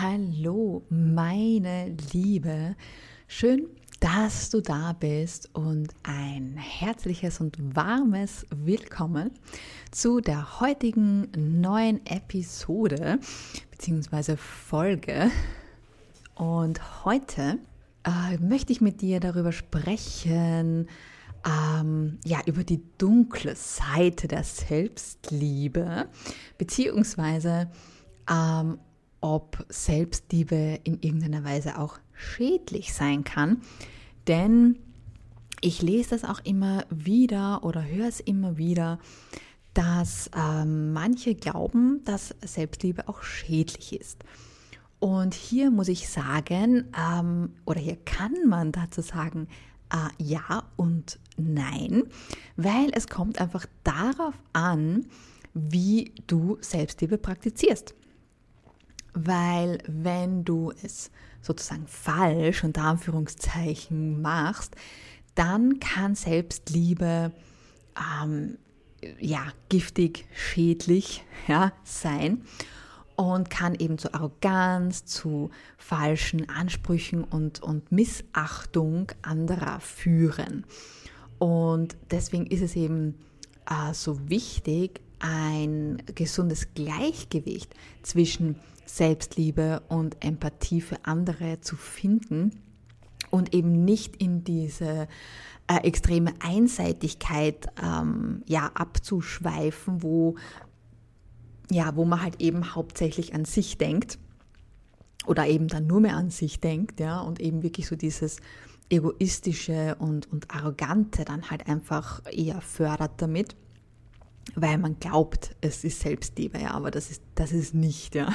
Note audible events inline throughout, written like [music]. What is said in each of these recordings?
Hallo, meine Liebe. Schön, dass du da bist und ein herzliches und warmes Willkommen zu der heutigen neuen Episode bzw. Folge. Und heute äh, möchte ich mit dir darüber sprechen, ähm, ja, über die dunkle Seite der Selbstliebe, beziehungsweise ähm, ob Selbstliebe in irgendeiner Weise auch schädlich sein kann. Denn ich lese das auch immer wieder oder höre es immer wieder, dass ähm, manche glauben, dass Selbstliebe auch schädlich ist. Und hier muss ich sagen, ähm, oder hier kann man dazu sagen, äh, ja und nein, weil es kommt einfach darauf an, wie du Selbstliebe praktizierst. Weil wenn du es sozusagen falsch unter Anführungszeichen machst, dann kann Selbstliebe ähm, ja giftig, schädlich [laughs] ja, sein und kann eben zu Arroganz, zu falschen Ansprüchen und, und Missachtung anderer führen. Und deswegen ist es eben äh, so wichtig, ein gesundes Gleichgewicht zwischen Selbstliebe und Empathie für andere zu finden und eben nicht in diese äh, extreme Einseitigkeit ähm, ja, abzuschweifen, wo, ja, wo man halt eben hauptsächlich an sich denkt oder eben dann nur mehr an sich denkt, ja, und eben wirklich so dieses egoistische und, und arrogante dann halt einfach eher fördert damit weil man glaubt, es ist Selbstliebe, ja, aber das ist, das ist nicht, ja.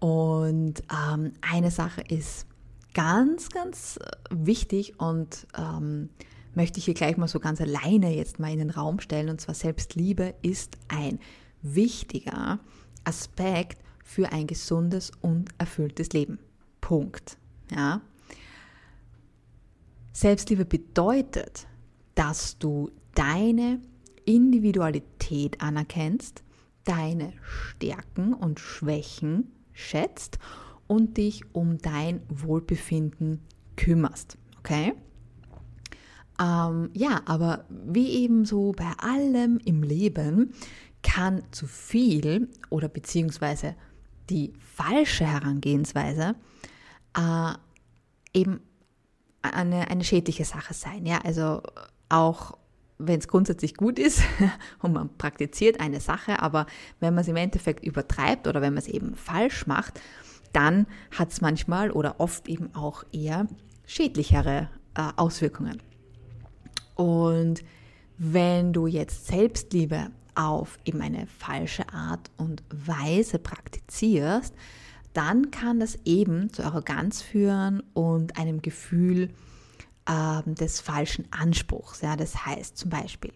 Und ähm, eine Sache ist ganz, ganz wichtig und ähm, möchte ich hier gleich mal so ganz alleine jetzt mal in den Raum stellen, und zwar Selbstliebe ist ein wichtiger Aspekt für ein gesundes und erfülltes Leben. Punkt. Ja. Selbstliebe bedeutet, dass du deine Individualität anerkennst, deine Stärken und Schwächen schätzt und dich um dein Wohlbefinden kümmerst. Okay? Ähm, ja, aber wie eben so bei allem im Leben kann zu viel oder beziehungsweise die falsche Herangehensweise äh, eben eine, eine schädliche Sache sein. Ja, also auch wenn es grundsätzlich gut ist [laughs] und man praktiziert eine Sache, aber wenn man es im Endeffekt übertreibt oder wenn man es eben falsch macht, dann hat es manchmal oder oft eben auch eher schädlichere äh, Auswirkungen. Und wenn du jetzt Selbstliebe auf eben eine falsche Art und Weise praktizierst, dann kann das eben zu Arroganz führen und einem Gefühl ähm, des falschen Anspruchs. Ja, das heißt zum Beispiel,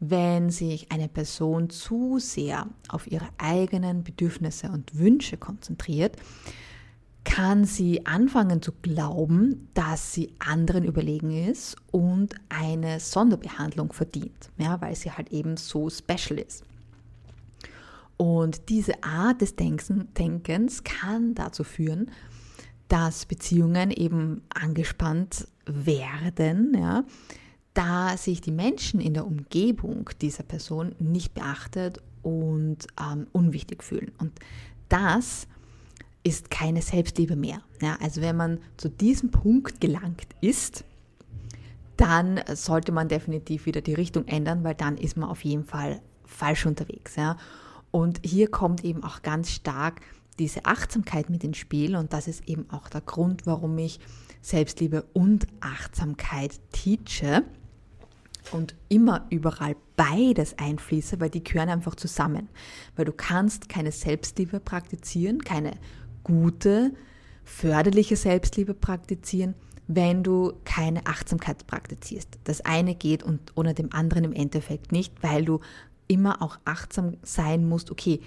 wenn sich eine Person zu sehr auf ihre eigenen Bedürfnisse und Wünsche konzentriert, kann sie anfangen zu glauben, dass sie anderen überlegen ist und eine Sonderbehandlung verdient, ja, weil sie halt eben so special ist. Und diese Art des Denkens kann dazu führen, dass Beziehungen eben angespannt werden, ja, da sich die Menschen in der Umgebung dieser Person nicht beachtet und ähm, unwichtig fühlen. Und das ist keine Selbstliebe mehr. Ja, also wenn man zu diesem Punkt gelangt ist, dann sollte man definitiv wieder die Richtung ändern, weil dann ist man auf jeden Fall falsch unterwegs. Ja. Und hier kommt eben auch ganz stark diese Achtsamkeit mit ins Spiel und das ist eben auch der Grund, warum ich Selbstliebe und Achtsamkeit teache und immer überall beides einfließe, weil die gehören einfach zusammen. Weil du kannst keine Selbstliebe praktizieren, keine gute, förderliche Selbstliebe praktizieren, wenn du keine Achtsamkeit praktizierst. Das eine geht und ohne dem anderen im Endeffekt nicht, weil du immer auch achtsam sein musst, okay,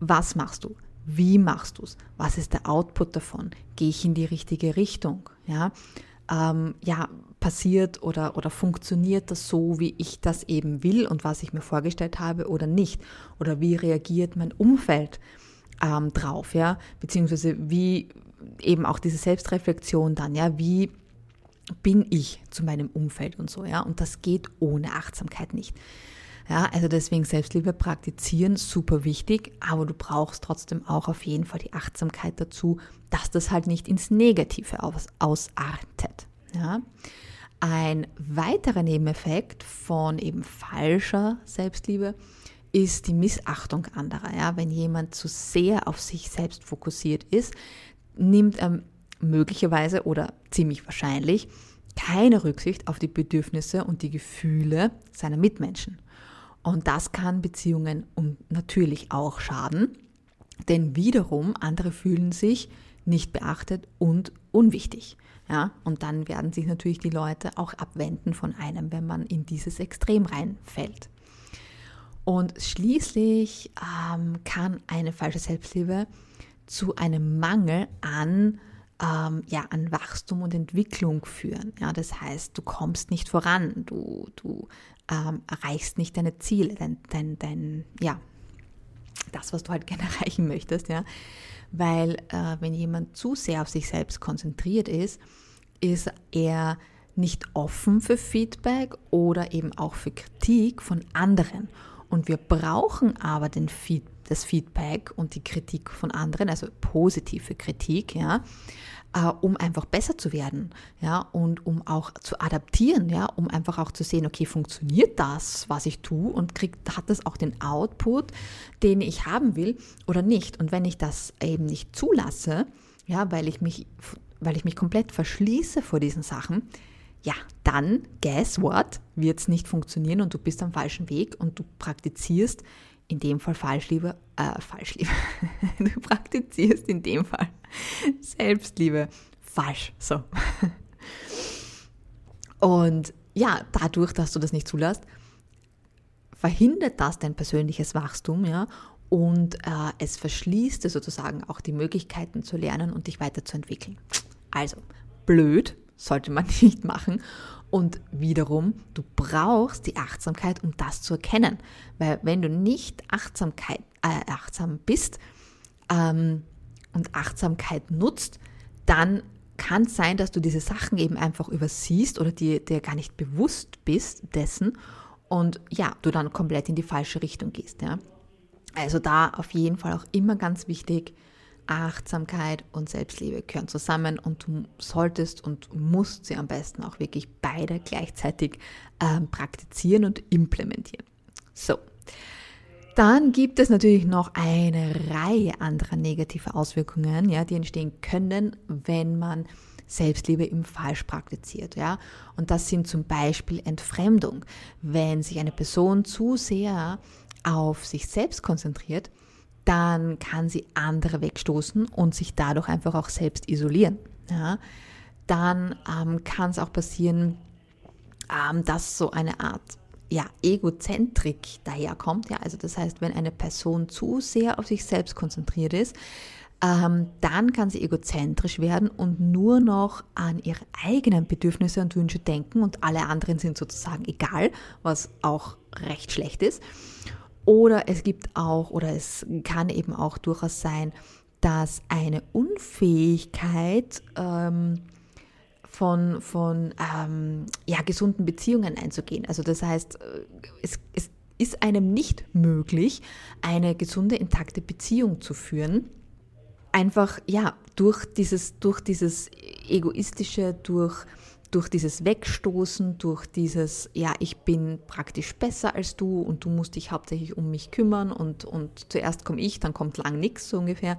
was machst du? Wie machst du es? Was ist der Output davon? Gehe ich in die richtige Richtung? Ja, ähm, ja passiert oder, oder funktioniert das so, wie ich das eben will und was ich mir vorgestellt habe oder nicht? Oder wie reagiert mein Umfeld ähm, drauf, ja, beziehungsweise wie eben auch diese Selbstreflexion dann, ja, wie bin ich zu meinem Umfeld und so, ja, und das geht ohne Achtsamkeit nicht. Ja, also deswegen Selbstliebe praktizieren, super wichtig, aber du brauchst trotzdem auch auf jeden Fall die Achtsamkeit dazu, dass das halt nicht ins Negative aus, ausartet. Ja. Ein weiterer Nebeneffekt von eben falscher Selbstliebe ist die Missachtung anderer. Ja? Wenn jemand zu sehr auf sich selbst fokussiert ist, nimmt er möglicherweise oder ziemlich wahrscheinlich keine Rücksicht auf die Bedürfnisse und die Gefühle seiner Mitmenschen. Und das kann Beziehungen natürlich auch schaden, denn wiederum andere fühlen sich nicht beachtet und unwichtig. Ja, und dann werden sich natürlich die Leute auch abwenden von einem, wenn man in dieses Extrem reinfällt. Und schließlich ähm, kann eine falsche Selbstliebe zu einem Mangel an, ähm, ja, an Wachstum und Entwicklung führen. Ja, das heißt, du kommst nicht voran, du, du ähm, erreichst nicht deine Ziele, dein, dein, dein, ja, das, was du halt [laughs] gerne erreichen möchtest, ja. Weil äh, wenn jemand zu sehr auf sich selbst konzentriert ist, ist er nicht offen für Feedback oder eben auch für Kritik von anderen. Und wir brauchen aber den Feed, das Feedback und die Kritik von anderen, also positive Kritik, ja, äh, um einfach besser zu werden, ja, und um auch zu adaptieren, ja, um einfach auch zu sehen, okay, funktioniert das, was ich tue und kriegt, hat das auch den Output, den ich haben will oder nicht? Und wenn ich das eben nicht zulasse, ja, weil ich mich, weil ich mich komplett verschließe vor diesen Sachen, ja, dann, guess what, wird es nicht funktionieren und du bist am falschen Weg und du praktizierst in dem Fall Falschliebe, äh, Falschliebe, [laughs] du praktizierst in dem Fall [laughs] Selbstliebe falsch, so. Und ja, dadurch, dass du das nicht zulässt, verhindert das dein persönliches Wachstum, ja, und äh, es verschließt sozusagen auch die Möglichkeiten zu lernen und dich weiterzuentwickeln. Also, blöd, sollte man [laughs] nicht machen. Und wiederum, du brauchst die Achtsamkeit, um das zu erkennen. Weil wenn du nicht Achtsamkeit, äh, achtsam bist ähm, und Achtsamkeit nutzt, dann kann es sein, dass du diese Sachen eben einfach übersiehst oder dir, dir gar nicht bewusst bist dessen und ja, du dann komplett in die falsche Richtung gehst. Ja. Also da auf jeden Fall auch immer ganz wichtig, Achtsamkeit und Selbstliebe gehören zusammen und du solltest und musst sie am besten auch wirklich beide gleichzeitig ähm, praktizieren und implementieren. So. Dann gibt es natürlich noch eine Reihe anderer negativer Auswirkungen, ja, die entstehen können, wenn man Selbstliebe im falsch praktiziert, ja. Und das sind zum Beispiel Entfremdung. Wenn sich eine Person zu sehr auf sich selbst konzentriert, dann kann sie andere wegstoßen und sich dadurch einfach auch selbst isolieren. Ja? Dann ähm, kann es auch passieren, ähm, dass so eine Art ja, Egozentrik daherkommt. Ja? Also das heißt, wenn eine Person zu sehr auf sich selbst konzentriert ist, ähm, dann kann sie egozentrisch werden und nur noch an ihre eigenen Bedürfnisse und Wünsche denken und alle anderen sind sozusagen egal, was auch recht schlecht ist. Oder es gibt auch, oder es kann eben auch durchaus sein, dass eine Unfähigkeit ähm, von, von ähm, ja, gesunden Beziehungen einzugehen. Also das heißt, äh, es, es ist einem nicht möglich, eine gesunde, intakte Beziehung zu führen. Einfach, ja, durch dieses, durch dieses egoistische, durch durch dieses Wegstoßen, durch dieses, ja, ich bin praktisch besser als du und du musst dich hauptsächlich um mich kümmern und, und zuerst komme ich, dann kommt lang nichts so ungefähr.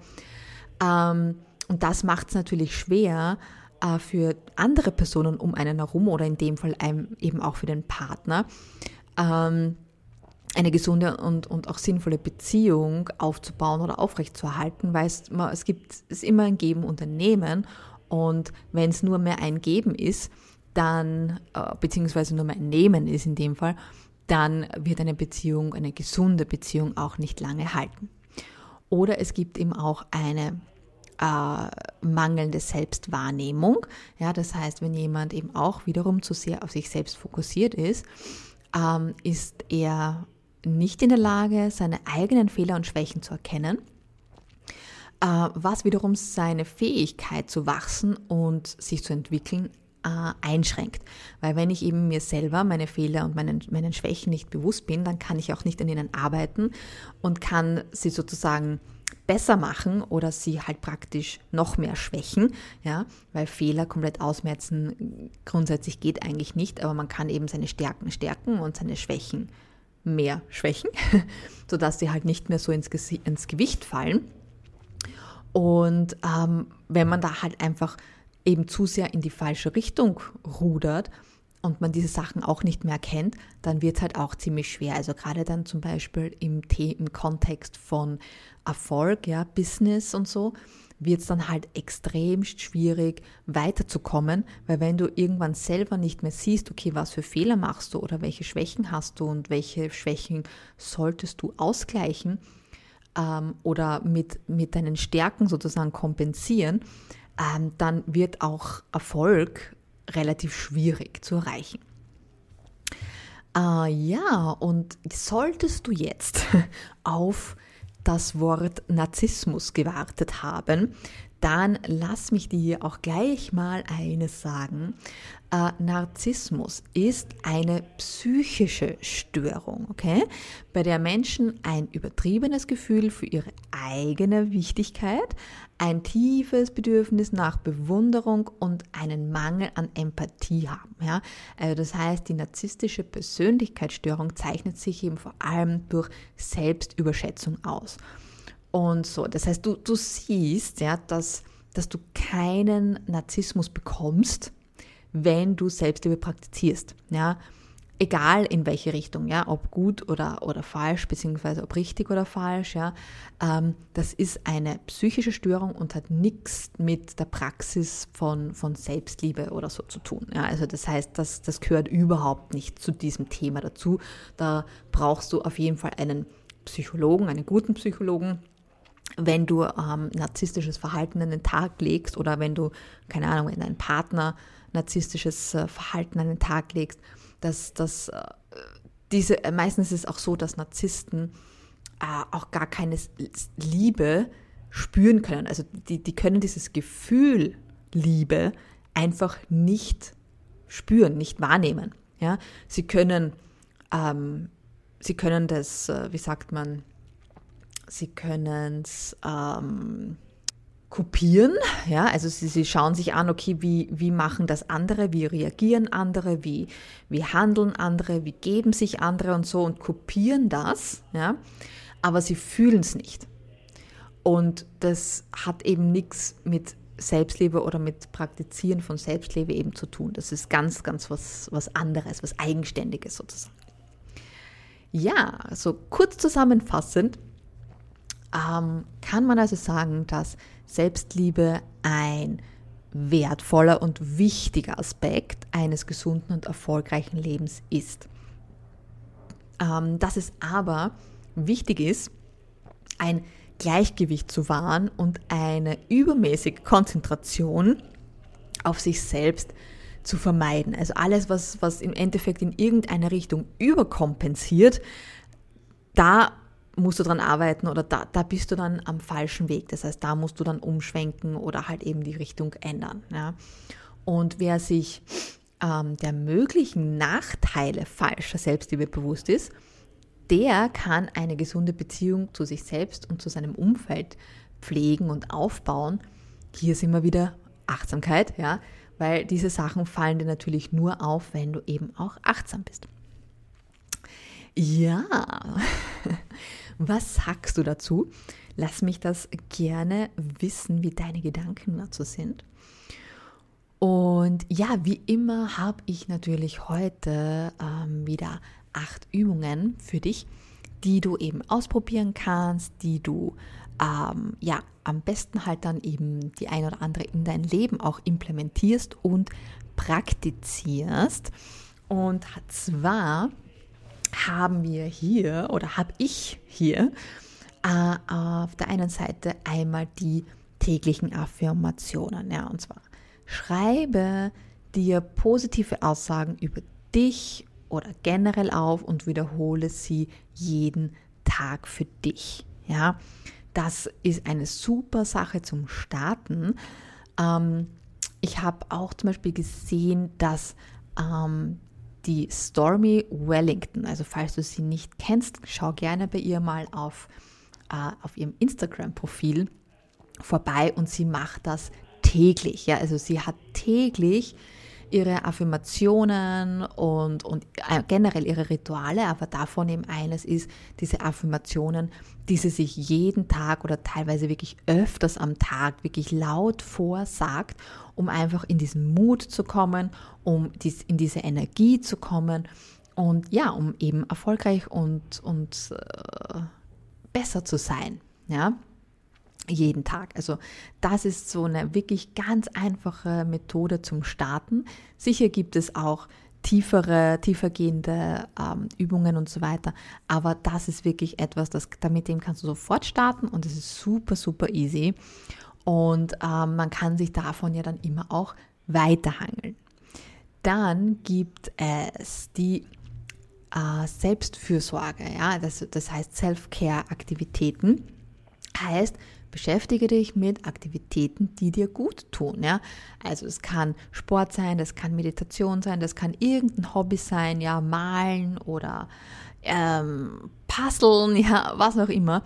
Ähm, und das macht es natürlich schwer äh, für andere Personen um einen herum oder in dem Fall einem, eben auch für den Partner. Ähm, eine gesunde und, und auch sinnvolle Beziehung aufzubauen oder aufrechtzuerhalten, weil es, es gibt es immer ein Geben und ein Nehmen und wenn es nur mehr ein Geben ist, dann, äh, beziehungsweise nur mehr ein Nehmen ist in dem Fall, dann wird eine Beziehung, eine gesunde Beziehung auch nicht lange halten. Oder es gibt eben auch eine äh, mangelnde Selbstwahrnehmung. Ja, das heißt, wenn jemand eben auch wiederum zu sehr auf sich selbst fokussiert ist, ähm, ist er nicht in der Lage, seine eigenen Fehler und Schwächen zu erkennen äh, was wiederum seine Fähigkeit zu wachsen und sich zu entwickeln äh, einschränkt. Weil wenn ich eben mir selber meine Fehler und meinen, meinen Schwächen nicht bewusst bin, dann kann ich auch nicht an ihnen arbeiten und kann sie sozusagen besser machen oder sie halt praktisch noch mehr schwächen, ja, weil Fehler komplett ausmerzen grundsätzlich geht eigentlich nicht, aber man kann eben seine Stärken stärken und seine Schwächen mehr schwächen, [laughs] sodass sie halt nicht mehr so ins, ins Gewicht fallen. Und ähm, wenn man da halt einfach eben zu sehr in die falsche Richtung rudert und man diese Sachen auch nicht mehr kennt, dann wird es halt auch ziemlich schwer. Also gerade dann zum Beispiel im, im Kontext von Erfolg, ja, Business und so, wird es dann halt extrem schwierig weiterzukommen, weil wenn du irgendwann selber nicht mehr siehst, okay, was für Fehler machst du oder welche Schwächen hast du und welche Schwächen solltest du ausgleichen ähm, oder mit, mit deinen Stärken sozusagen kompensieren, ähm, dann wird auch Erfolg relativ schwierig zu erreichen. Äh, ja, und solltest du jetzt [laughs] auf das Wort Narzissmus gewartet haben, dann lass mich dir auch gleich mal eines sagen. Äh, Narzissmus ist eine psychische Störung, okay? Bei der Menschen ein übertriebenes Gefühl für ihre eigene Wichtigkeit, ein tiefes Bedürfnis nach Bewunderung und einen Mangel an Empathie haben. Ja? Also das heißt, die narzisstische Persönlichkeitsstörung zeichnet sich eben vor allem durch Selbstüberschätzung aus. Und so, das heißt, du, du siehst, ja, dass, dass du keinen Narzissmus bekommst, wenn du Selbstliebe praktizierst. Ja? Egal in welche Richtung, ja, ob gut oder, oder falsch, beziehungsweise ob richtig oder falsch, ja, ähm, das ist eine psychische Störung und hat nichts mit der Praxis von, von Selbstliebe oder so zu tun. Ja. Also das heißt, das, das gehört überhaupt nicht zu diesem Thema dazu. Da brauchst du auf jeden Fall einen Psychologen, einen guten Psychologen, wenn du ähm, narzisstisches Verhalten an den Tag legst oder wenn du, keine Ahnung, wenn dein Partner narzisstisches äh, Verhalten an den Tag legst, dass das äh, diese, äh, meistens ist es auch so, dass Narzissten äh, auch gar keine Liebe spüren können. Also die, die können dieses Gefühl Liebe einfach nicht spüren, nicht wahrnehmen. Ja? Sie können, ähm, sie können das, äh, wie sagt man, Sie können es ähm, kopieren, ja, also sie, sie schauen sich an, okay, wie, wie machen das andere, wie reagieren andere, wie, wie handeln andere, wie geben sich andere und so und kopieren das, ja, aber sie fühlen es nicht. Und das hat eben nichts mit Selbstliebe oder mit Praktizieren von Selbstliebe eben zu tun. Das ist ganz, ganz was, was anderes, was Eigenständiges sozusagen. Ja, so kurz zusammenfassend, ähm, kann man also sagen, dass Selbstliebe ein wertvoller und wichtiger Aspekt eines gesunden und erfolgreichen Lebens ist. Ähm, dass es aber wichtig ist, ein Gleichgewicht zu wahren und eine übermäßige Konzentration auf sich selbst zu vermeiden. Also alles, was, was im Endeffekt in irgendeiner Richtung überkompensiert, da musst du dran arbeiten oder da, da bist du dann am falschen Weg. Das heißt, da musst du dann umschwenken oder halt eben die Richtung ändern. Ja. Und wer sich ähm, der möglichen Nachteile falscher Selbstliebe bewusst ist, der kann eine gesunde Beziehung zu sich selbst und zu seinem Umfeld pflegen und aufbauen. Hier sind wir wieder Achtsamkeit, ja, weil diese Sachen fallen dir natürlich nur auf, wenn du eben auch achtsam bist. Ja, [laughs] was sagst du dazu? Lass mich das gerne wissen, wie deine Gedanken dazu sind. Und ja, wie immer habe ich natürlich heute ähm, wieder acht Übungen für dich, die du eben ausprobieren kannst, die du ähm, ja am besten halt dann eben die ein oder andere in dein Leben auch implementierst und praktizierst. Und zwar haben wir hier oder habe ich hier äh, auf der einen Seite einmal die täglichen Affirmationen. Ja, und zwar schreibe dir positive Aussagen über dich oder generell auf und wiederhole sie jeden Tag für dich. Ja, das ist eine super Sache zum Starten. Ähm, ich habe auch zum Beispiel gesehen, dass ähm, die Stormy Wellington, also falls du sie nicht kennst, schau gerne bei ihr mal auf, äh, auf ihrem Instagram-Profil vorbei und sie macht das täglich. Ja? Also sie hat täglich ihre Affirmationen und, und äh, generell ihre Rituale, aber davon eben eines ist diese Affirmationen, die sie sich jeden Tag oder teilweise wirklich öfters am Tag wirklich laut vorsagt, um einfach in diesen Mut zu kommen, um dies, in diese Energie zu kommen und ja, um eben erfolgreich und, und äh, besser zu sein. Ja, jeden Tag. Also das ist so eine wirklich ganz einfache Methode zum Starten. Sicher gibt es auch tiefere, tiefergehende ähm, Übungen und so weiter, aber das ist wirklich etwas, das, damit dem kannst du sofort starten und es ist super, super easy und ähm, man kann sich davon ja dann immer auch weiterhangeln. Dann gibt es die äh, Selbstfürsorge, ja, das, das heißt Self-Care-Aktivitäten. Heißt, Beschäftige dich mit Aktivitäten, die dir gut tun. Ja? Also es kann Sport sein, das kann Meditation sein, das kann irgendein Hobby sein, ja, malen oder ähm, puzzeln, [laughs] ja, was auch immer.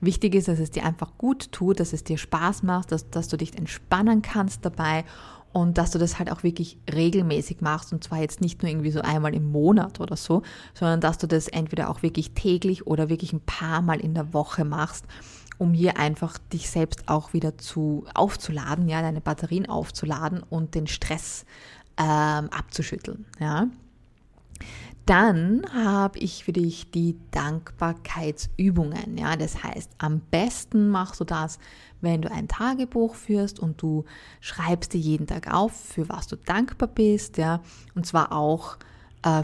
Wichtig ist, dass es dir einfach gut tut, dass es dir Spaß macht, dass, dass du dich entspannen kannst dabei und dass du das halt auch wirklich regelmäßig machst und zwar jetzt nicht nur irgendwie so einmal im Monat oder so, sondern dass du das entweder auch wirklich täglich oder wirklich ein paar Mal in der Woche machst um hier einfach dich selbst auch wieder zu aufzuladen, ja, deine Batterien aufzuladen und den Stress ähm, abzuschütteln, ja. Dann habe ich für dich die Dankbarkeitsübungen. Ja, das heißt, am besten machst du das, wenn du ein Tagebuch führst und du schreibst dir jeden Tag auf, für was du dankbar bist. Ja, und zwar auch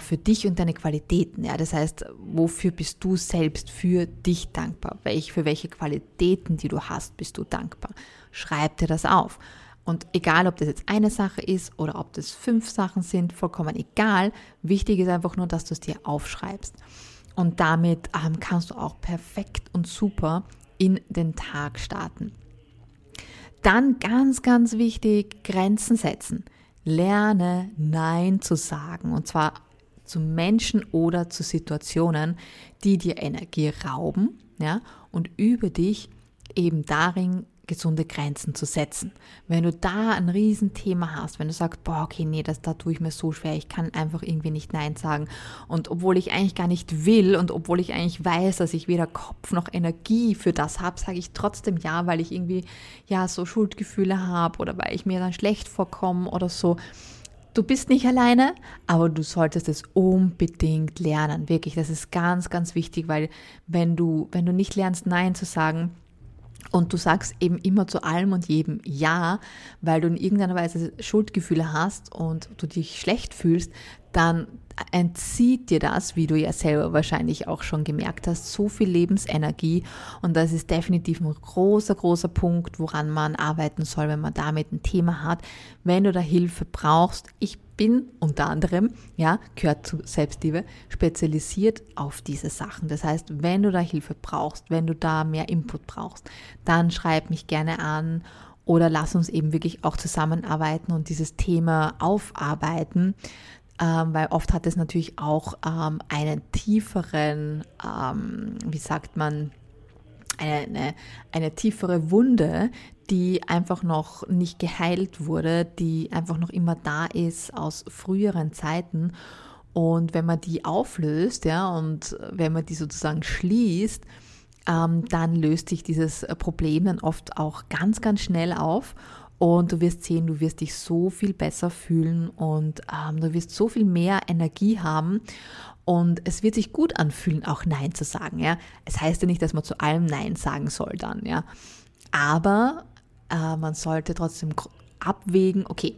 für dich und deine Qualitäten. Ja? Das heißt, wofür bist du selbst für dich dankbar? Welch, für welche Qualitäten, die du hast, bist du dankbar? Schreib dir das auf. Und egal, ob das jetzt eine Sache ist oder ob das fünf Sachen sind, vollkommen egal. Wichtig ist einfach nur, dass du es dir aufschreibst. Und damit ähm, kannst du auch perfekt und super in den Tag starten. Dann ganz, ganz wichtig, Grenzen setzen. Lerne Nein zu sagen. Und zwar zu Menschen oder zu Situationen, die dir Energie rauben, ja, und über dich eben darin gesunde Grenzen zu setzen. Wenn du da ein Riesenthema hast, wenn du sagst, boah, okay, nee, das, da tue ich mir so schwer, ich kann einfach irgendwie nicht Nein sagen. Und obwohl ich eigentlich gar nicht will und obwohl ich eigentlich weiß, dass ich weder Kopf noch Energie für das habe, sage ich trotzdem Ja, weil ich irgendwie ja so Schuldgefühle habe oder weil ich mir dann schlecht vorkomme oder so. Du bist nicht alleine, aber du solltest es unbedingt lernen. Wirklich, das ist ganz, ganz wichtig, weil wenn du, wenn du nicht lernst, Nein zu sagen, und du sagst eben immer zu allem und jedem Ja, weil du in irgendeiner Weise Schuldgefühle hast und du dich schlecht fühlst, dann entzieht dir das, wie du ja selber wahrscheinlich auch schon gemerkt hast, so viel Lebensenergie. Und das ist definitiv ein großer, großer Punkt, woran man arbeiten soll, wenn man damit ein Thema hat. Wenn du da Hilfe brauchst, ich bin unter anderem, ja, gehört zu Selbstliebe, spezialisiert auf diese Sachen. Das heißt, wenn du da Hilfe brauchst, wenn du da mehr Input brauchst, dann schreib mich gerne an oder lass uns eben wirklich auch zusammenarbeiten und dieses Thema aufarbeiten ähm, weil oft hat es natürlich auch ähm, einen tieferen, ähm, wie sagt man, eine, eine tiefere Wunde, die einfach noch nicht geheilt wurde, die einfach noch immer da ist aus früheren Zeiten. Und wenn man die auflöst, ja, und wenn man die sozusagen schließt, ähm, dann löst sich dieses Problem dann oft auch ganz, ganz schnell auf. Und du wirst sehen, du wirst dich so viel besser fühlen und ähm, du wirst so viel mehr Energie haben. Und es wird sich gut anfühlen, auch Nein zu sagen. Ja? Es heißt ja nicht, dass man zu allem Nein sagen soll dann. Ja? Aber äh, man sollte trotzdem abwägen, okay,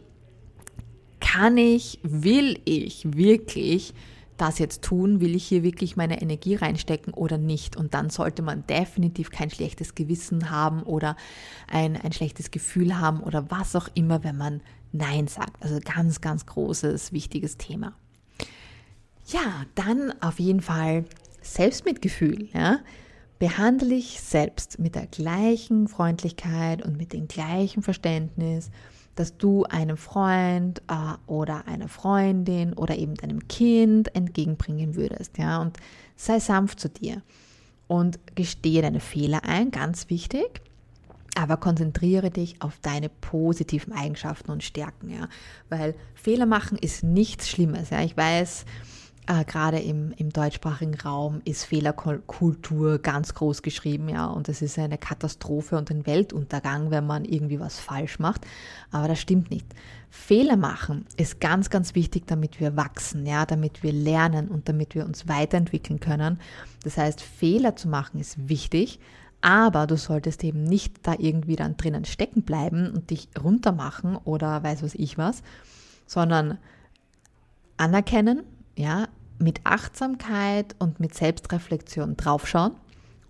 kann ich, will ich wirklich das jetzt tun? Will ich hier wirklich meine Energie reinstecken oder nicht? Und dann sollte man definitiv kein schlechtes Gewissen haben oder ein, ein schlechtes Gefühl haben oder was auch immer, wenn man Nein sagt. Also ganz, ganz großes, wichtiges Thema. Ja, dann auf jeden Fall Selbstmitgefühl. Ja? behandle dich selbst mit der gleichen Freundlichkeit und mit dem gleichen Verständnis, dass du einem Freund äh, oder einer Freundin oder eben deinem Kind entgegenbringen würdest, ja, und sei sanft zu dir und gestehe deine Fehler ein, ganz wichtig. Aber konzentriere dich auf deine positiven Eigenschaften und Stärken, ja, weil Fehler machen ist nichts Schlimmes, ja. Ich weiß, äh, gerade im, im deutschsprachigen Raum ist Fehlerkultur ganz groß geschrieben, ja, und es ist eine Katastrophe und ein Weltuntergang, wenn man irgendwie was falsch macht. Aber das stimmt nicht. Fehler machen ist ganz, ganz wichtig, damit wir wachsen, ja, damit wir lernen und damit wir uns weiterentwickeln können. Das heißt, Fehler zu machen ist wichtig, aber du solltest eben nicht da irgendwie dann drinnen stecken bleiben und dich runtermachen oder weiß was ich was, sondern anerkennen, ja, mit Achtsamkeit und mit Selbstreflexion draufschauen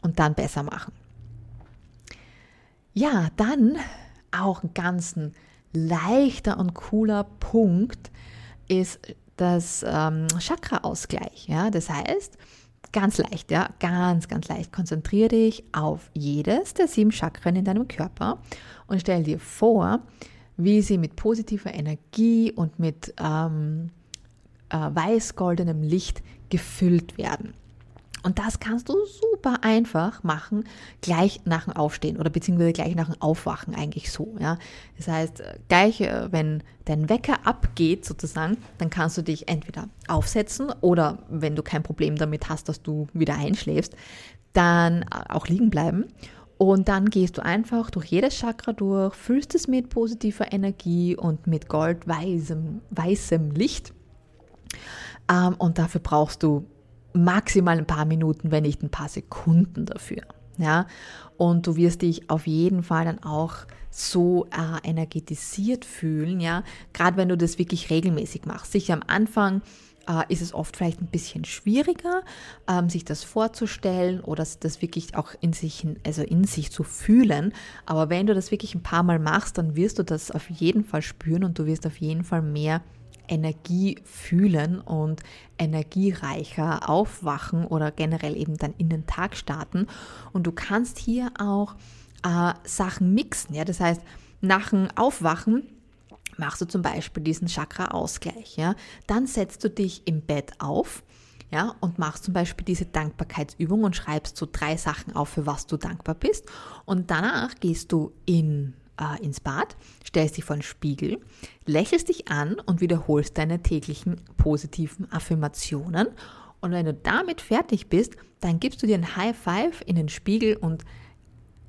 und dann besser machen. Ja, dann auch ein ganz leichter und cooler Punkt ist das ähm, Chakra-Ausgleich. Ja? Das heißt, ganz leicht, ja, ganz, ganz leicht. Konzentriere dich auf jedes der sieben Chakren in deinem Körper und stell dir vor, wie sie mit positiver Energie und mit ähm, äh, weiß-goldenem Licht gefüllt werden. Und das kannst du super einfach machen, gleich nach dem Aufstehen oder beziehungsweise gleich nach dem Aufwachen eigentlich so. Ja? Das heißt, gleich, äh, wenn dein Wecker abgeht sozusagen, dann kannst du dich entweder aufsetzen oder wenn du kein Problem damit hast, dass du wieder einschläfst, dann äh, auch liegen bleiben. Und dann gehst du einfach durch jedes Chakra durch, füllst es mit positiver Energie und mit goldweißem weißem Licht ähm, und dafür brauchst du maximal ein paar Minuten, wenn nicht ein paar Sekunden dafür. Ja, und du wirst dich auf jeden Fall dann auch so äh, energetisiert fühlen, ja, gerade wenn du das wirklich regelmäßig machst. Sicher am Anfang äh, ist es oft vielleicht ein bisschen schwieriger, ähm, sich das vorzustellen oder das wirklich auch in sich, also in sich zu fühlen. Aber wenn du das wirklich ein paar Mal machst, dann wirst du das auf jeden Fall spüren und du wirst auf jeden Fall mehr Energie fühlen und energiereicher aufwachen oder generell eben dann in den Tag starten. Und du kannst hier auch äh, Sachen mixen. Ja? Das heißt, nach dem Aufwachen machst du zum Beispiel diesen Chakra-Ausgleich. Ja? Dann setzt du dich im Bett auf ja, und machst zum Beispiel diese Dankbarkeitsübung und schreibst so drei Sachen auf, für was du dankbar bist. Und danach gehst du in äh, ins Bad, stellst dich vor den Spiegel, lächelst dich an und wiederholst deine täglichen positiven Affirmationen. Und wenn du damit fertig bist, dann gibst du dir ein High Five in den Spiegel und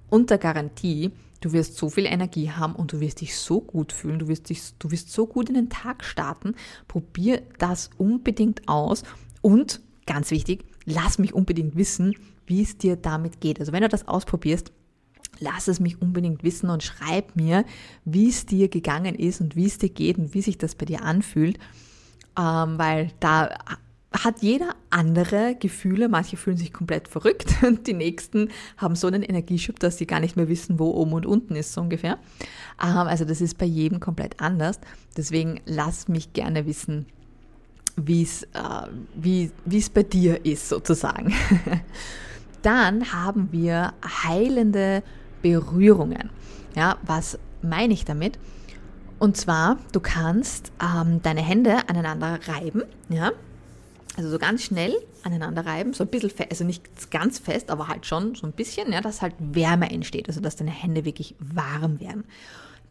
unter Garantie, du wirst so viel Energie haben und du wirst dich so gut fühlen, du wirst, dich, du wirst so gut in den Tag starten. Probier das unbedingt aus und ganz wichtig, lass mich unbedingt wissen, wie es dir damit geht. Also wenn du das ausprobierst, lass es mich unbedingt wissen und schreib mir, wie es dir gegangen ist und wie es dir geht und wie sich das bei dir anfühlt, ähm, weil da hat jeder andere Gefühle. Manche fühlen sich komplett verrückt und [laughs] die nächsten haben so einen Energieschub, dass sie gar nicht mehr wissen, wo oben und unten ist, so ungefähr. Ähm, also das ist bei jedem komplett anders. Deswegen lass mich gerne wissen, äh, wie es bei dir ist, sozusagen. [laughs] Dann haben wir heilende Berührungen. Ja, was meine ich damit? Und zwar, du kannst ähm, deine Hände aneinander reiben, ja, also so ganz schnell aneinander reiben, so ein bisschen also nicht ganz fest, aber halt schon so ein bisschen, ja, dass halt Wärme entsteht, also dass deine Hände wirklich warm werden.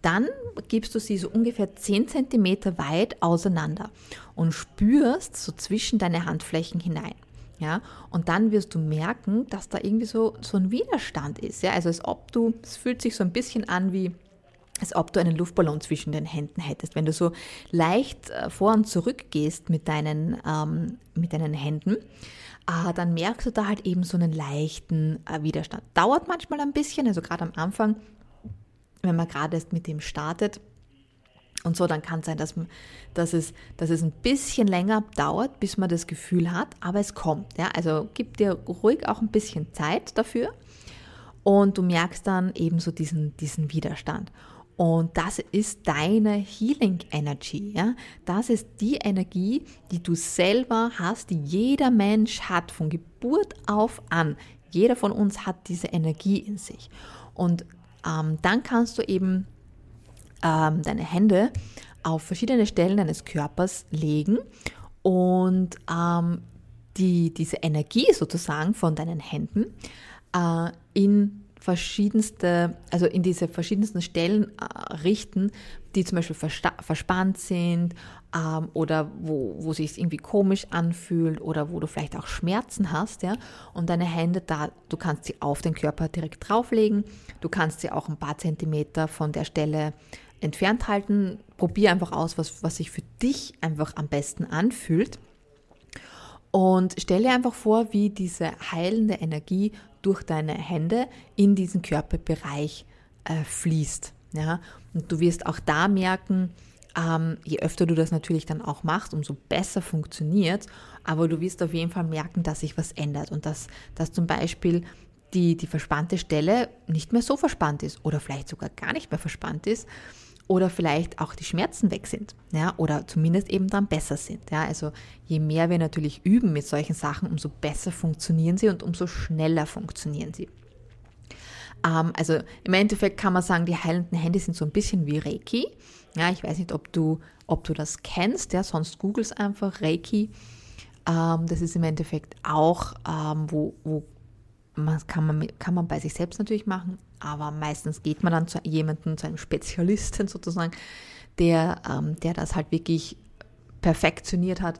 Dann gibst du sie so ungefähr 10 cm weit auseinander und spürst so zwischen deine Handflächen hinein. Ja, und dann wirst du merken, dass da irgendwie so, so ein Widerstand ist. Ja, also als ob du, es fühlt sich so ein bisschen an wie, als ob du einen Luftballon zwischen den Händen hättest. Wenn du so leicht äh, vor und zurück gehst mit deinen, ähm, mit deinen Händen, äh, dann merkst du da halt eben so einen leichten äh, Widerstand. Dauert manchmal ein bisschen, also gerade am Anfang, wenn man gerade erst mit dem startet, und so, dann kann es sein, dass, dass, es, dass es ein bisschen länger dauert, bis man das Gefühl hat, aber es kommt. Ja? Also gib dir ruhig auch ein bisschen Zeit dafür und du merkst dann eben so diesen, diesen Widerstand. Und das ist deine Healing Energy. Ja? Das ist die Energie, die du selber hast, die jeder Mensch hat, von Geburt auf an. Jeder von uns hat diese Energie in sich. Und ähm, dann kannst du eben ähm, deine Hände auf verschiedene Stellen deines Körpers legen und ähm, die, diese Energie sozusagen von deinen Händen äh, in verschiedenste, also in diese verschiedensten Stellen äh, richten, die zum Beispiel verspannt sind ähm, oder wo, wo sich irgendwie komisch anfühlt oder wo du vielleicht auch Schmerzen hast, ja. Und deine Hände da, du kannst sie auf den Körper direkt drauflegen, du kannst sie auch ein paar Zentimeter von der Stelle entfernt halten. Probier einfach aus, was, was sich für dich einfach am besten anfühlt. Und stell dir einfach vor, wie diese heilende Energie durch deine Hände in diesen Körperbereich äh, fließt. Ja? Und du wirst auch da merken, ähm, je öfter du das natürlich dann auch machst, umso besser funktioniert. Aber du wirst auf jeden Fall merken, dass sich was ändert und dass, dass zum Beispiel die, die verspannte Stelle nicht mehr so verspannt ist oder vielleicht sogar gar nicht mehr verspannt ist oder vielleicht auch die Schmerzen weg sind, ja, oder zumindest eben dann besser sind, ja. Also je mehr wir natürlich üben mit solchen Sachen, umso besser funktionieren sie und umso schneller funktionieren sie. Ähm, also im Endeffekt kann man sagen, die heilenden Hände sind so ein bisschen wie Reiki. Ja, ich weiß nicht, ob du, ob du das kennst, ja, sonst googles einfach Reiki. Ähm, das ist im Endeffekt auch, ähm, wo, wo man kann, man kann man bei sich selbst natürlich machen, aber meistens geht man dann zu jemandem, zu einem Spezialisten [laughs] sozusagen, der, ähm, der das halt wirklich perfektioniert hat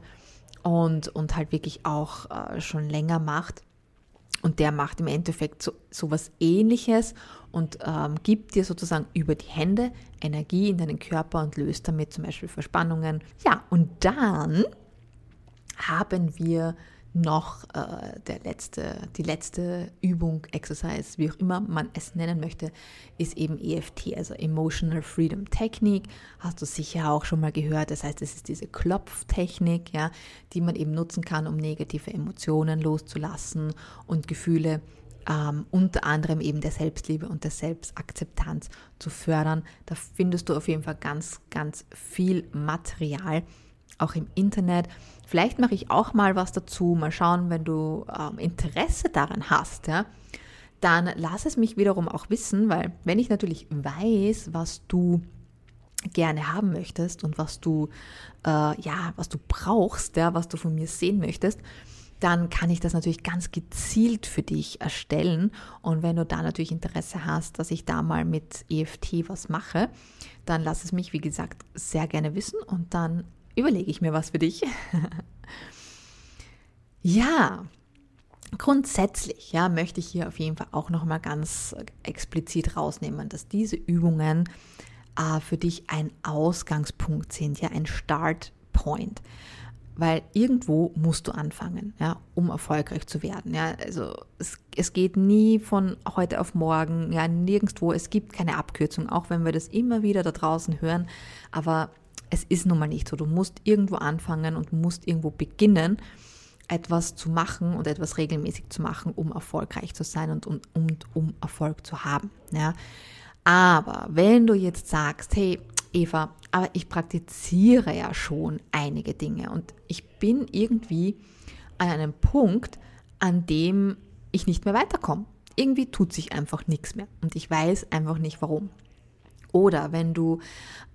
und, und halt wirklich auch äh, schon länger macht. Und der macht im Endeffekt so, so was ähnliches und ähm, gibt dir sozusagen über die Hände Energie in deinen Körper und löst damit zum Beispiel Verspannungen. Ja, und dann haben wir noch äh, der letzte, die letzte Übung, Exercise, wie auch immer man es nennen möchte, ist eben EFT, also Emotional Freedom Technique. Hast du sicher auch schon mal gehört. Das heißt, es ist diese Klopftechnik, ja, die man eben nutzen kann, um negative Emotionen loszulassen und Gefühle ähm, unter anderem eben der Selbstliebe und der Selbstakzeptanz zu fördern. Da findest du auf jeden Fall ganz, ganz viel Material auch im Internet. Vielleicht mache ich auch mal was dazu. Mal schauen, wenn du ähm, Interesse daran hast, ja, dann lass es mich wiederum auch wissen, weil wenn ich natürlich weiß, was du gerne haben möchtest und was du äh, ja, was du brauchst, ja, was du von mir sehen möchtest, dann kann ich das natürlich ganz gezielt für dich erstellen. Und wenn du da natürlich Interesse hast, dass ich da mal mit EFT was mache, dann lass es mich, wie gesagt, sehr gerne wissen und dann überlege ich mir was für dich. [laughs] ja, grundsätzlich ja, möchte ich hier auf jeden Fall auch nochmal ganz explizit rausnehmen, dass diese Übungen äh, für dich ein Ausgangspunkt sind, ja, ein Startpoint. Weil irgendwo musst du anfangen, ja, um erfolgreich zu werden. Ja. Also es, es geht nie von heute auf morgen, ja, nirgendwo. Es gibt keine Abkürzung, auch wenn wir das immer wieder da draußen hören. Aber es ist nun mal nicht so. Du musst irgendwo anfangen und musst irgendwo beginnen, etwas zu machen und etwas regelmäßig zu machen, um erfolgreich zu sein und, und, und um Erfolg zu haben. Ja. Aber wenn du jetzt sagst, hey Eva, aber ich praktiziere ja schon einige Dinge und ich bin irgendwie an einem Punkt, an dem ich nicht mehr weiterkomme. Irgendwie tut sich einfach nichts mehr und ich weiß einfach nicht warum. Oder wenn du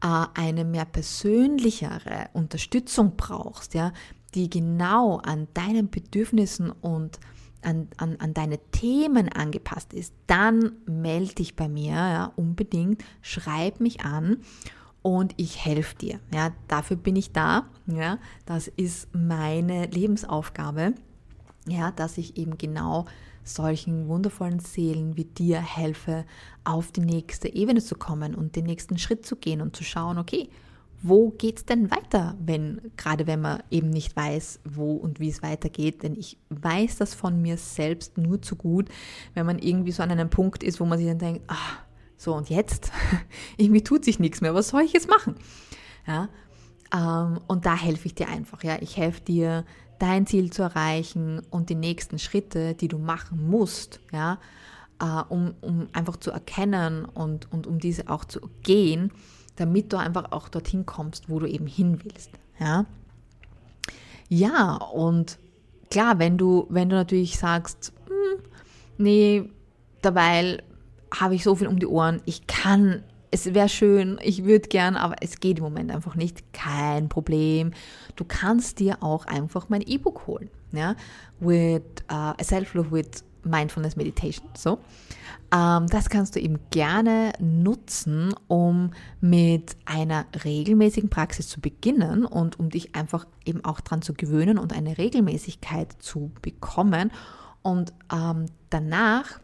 äh, eine mehr persönlichere Unterstützung brauchst, ja, die genau an deinen Bedürfnissen und an, an, an deine Themen angepasst ist, dann melde dich bei mir ja, unbedingt, schreib mich an und ich helfe dir. Ja, dafür bin ich da. Ja, das ist meine Lebensaufgabe, ja, dass ich eben genau solchen wundervollen Seelen wie dir helfe, auf die nächste Ebene zu kommen und den nächsten Schritt zu gehen und zu schauen, okay, wo geht es denn weiter, wenn, gerade wenn man eben nicht weiß, wo und wie es weitergeht. Denn ich weiß das von mir selbst nur zu gut, wenn man irgendwie so an einem Punkt ist, wo man sich dann denkt, ah, so und jetzt, [laughs] irgendwie tut sich nichts mehr, was soll ich jetzt machen? Ja, ähm, und da helfe ich dir einfach. Ja, ich helfe dir, dein Ziel zu erreichen und die nächsten Schritte, die du machen musst, ja, äh, um, um einfach zu erkennen und, und um diese auch zu gehen, damit du einfach auch dorthin kommst, wo du eben hin willst. Ja, ja und klar, wenn du, wenn du natürlich sagst, hm, nee, dabei habe ich so viel um die Ohren, ich kann, es wäre schön, ich würde gern, aber es geht im Moment einfach nicht. Kein Problem. Du kannst dir auch einfach mein E-Book holen, ja, with uh, Self-Love with Mindfulness Meditation. So. Ähm, das kannst du eben gerne nutzen, um mit einer regelmäßigen Praxis zu beginnen und um dich einfach eben auch daran zu gewöhnen und eine Regelmäßigkeit zu bekommen. Und ähm, danach,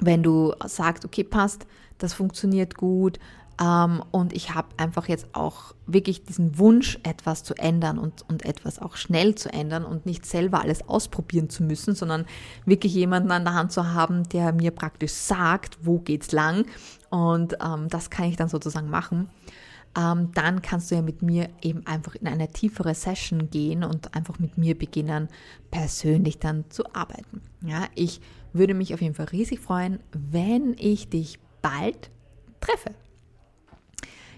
wenn du sagst, okay, passt, das funktioniert gut, ähm, und ich habe einfach jetzt auch wirklich diesen Wunsch, etwas zu ändern und, und etwas auch schnell zu ändern und nicht selber alles ausprobieren zu müssen, sondern wirklich jemanden an der Hand zu haben, der mir praktisch sagt, wo geht's lang. Und ähm, das kann ich dann sozusagen machen. Ähm, dann kannst du ja mit mir eben einfach in eine tiefere Session gehen und einfach mit mir beginnen, persönlich dann zu arbeiten. Ja, ich würde mich auf jeden Fall riesig freuen, wenn ich dich bald treffe.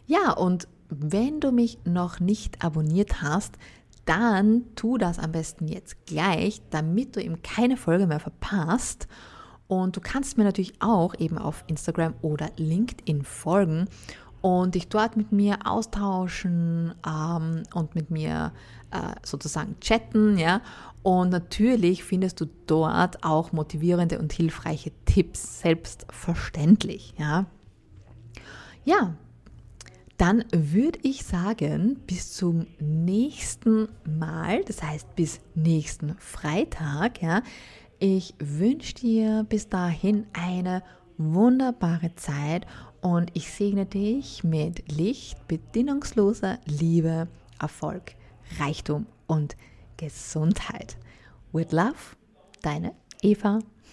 Ja, und wenn du mich noch nicht abonniert hast, dann tu das am besten jetzt gleich, damit du eben keine Folge mehr verpasst. Und du kannst mir natürlich auch eben auf Instagram oder LinkedIn folgen und dich dort mit mir austauschen ähm, und mit mir äh, sozusagen chatten, ja. Und natürlich findest du dort auch motivierende und hilfreiche Tipps, selbstverständlich, ja. Ja, dann würde ich sagen, bis zum nächsten Mal, das heißt bis nächsten Freitag, ja. Ich wünsche dir bis dahin eine wunderbare Zeit und ich segne dich mit Licht, bedingungsloser Liebe, Erfolg, Reichtum und Gesundheit. With love, deine Eva.